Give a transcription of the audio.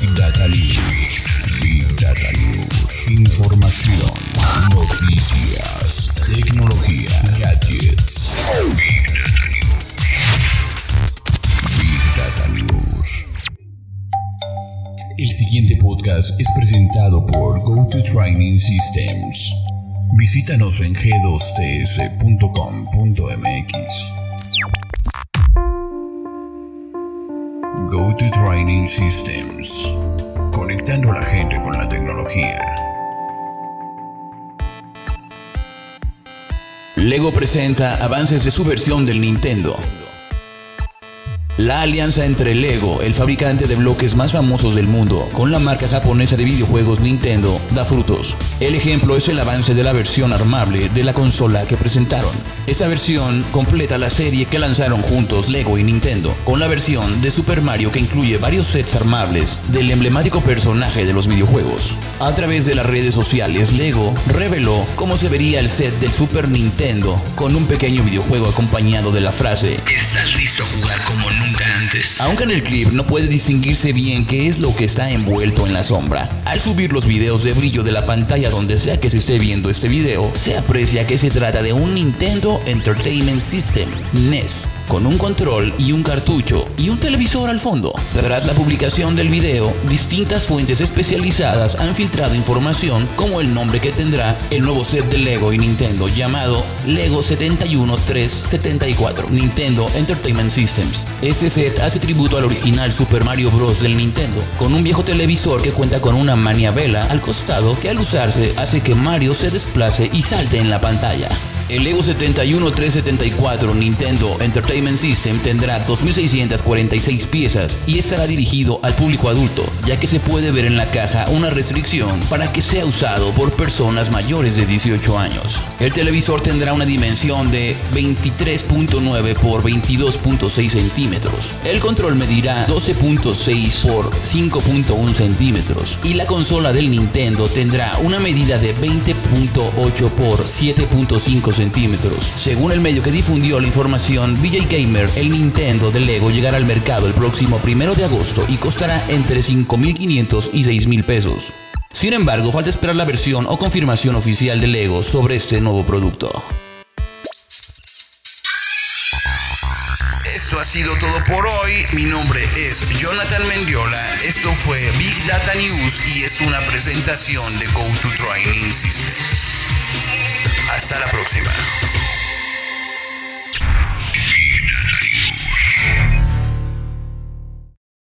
Big Data News. Big Data News. Información, noticias, tecnología, gadgets. Big Data News. Big Data News. El siguiente podcast es presentado por GoTo Training Systems. Visítanos en g2ts.com.mx. Go to Training Systems. Lego presenta avances de su versión del Nintendo. La alianza entre Lego, el fabricante de bloques más famosos del mundo, con la marca japonesa de videojuegos Nintendo, da frutos. El ejemplo es el avance de la versión armable de la consola que presentaron. Esta versión completa la serie que lanzaron juntos Lego y Nintendo, con la versión de Super Mario que incluye varios sets armables del emblemático personaje de los videojuegos. A través de las redes sociales, Lego reveló cómo se vería el set del Super Nintendo, con un pequeño videojuego acompañado de la frase ¿Estás Aunque en el clip no puede distinguirse bien qué es lo que está envuelto en la sombra. Al subir los videos de brillo de la pantalla donde sea que se esté viendo este video, se aprecia que se trata de un Nintendo Entertainment System, NES, con un control y un cartucho y un televisor al fondo. Tras la publicación del video, distintas fuentes especializadas han filtrado información como el nombre que tendrá el nuevo set de Lego y Nintendo llamado Lego 71374 Nintendo Entertainment Systems. Este set hace tributo al original Super Mario Bros. del Nintendo, con un viejo televisor que cuenta con una maniabela al costado que al usarse hace que Mario se desplace y salte en la pantalla. El Lego 71374 Nintendo Entertainment System tendrá 2.646 piezas y estará dirigido al público adulto, ya que se puede ver en la caja una restricción para que sea usado por personas mayores de 18 años. El televisor tendrá una dimensión de 23.9 por 22.6 centímetros. El control medirá 12.6 por 5.1 centímetros y la consola del Nintendo tendrá una medida de 20.8 por 7.5 centímetros. Según el medio que difundió la información, VJ Gamer, el Nintendo de Lego llegará al mercado el próximo primero de agosto y costará entre 5.500 y 6.000 pesos. Sin embargo, falta esperar la versión o confirmación oficial de Lego sobre este nuevo producto. Eso ha sido todo por hoy. Mi nombre es Jonathan Mendiola. Esto fue Big Data News y es una presentación de Go to Training Systems. Hasta la próxima.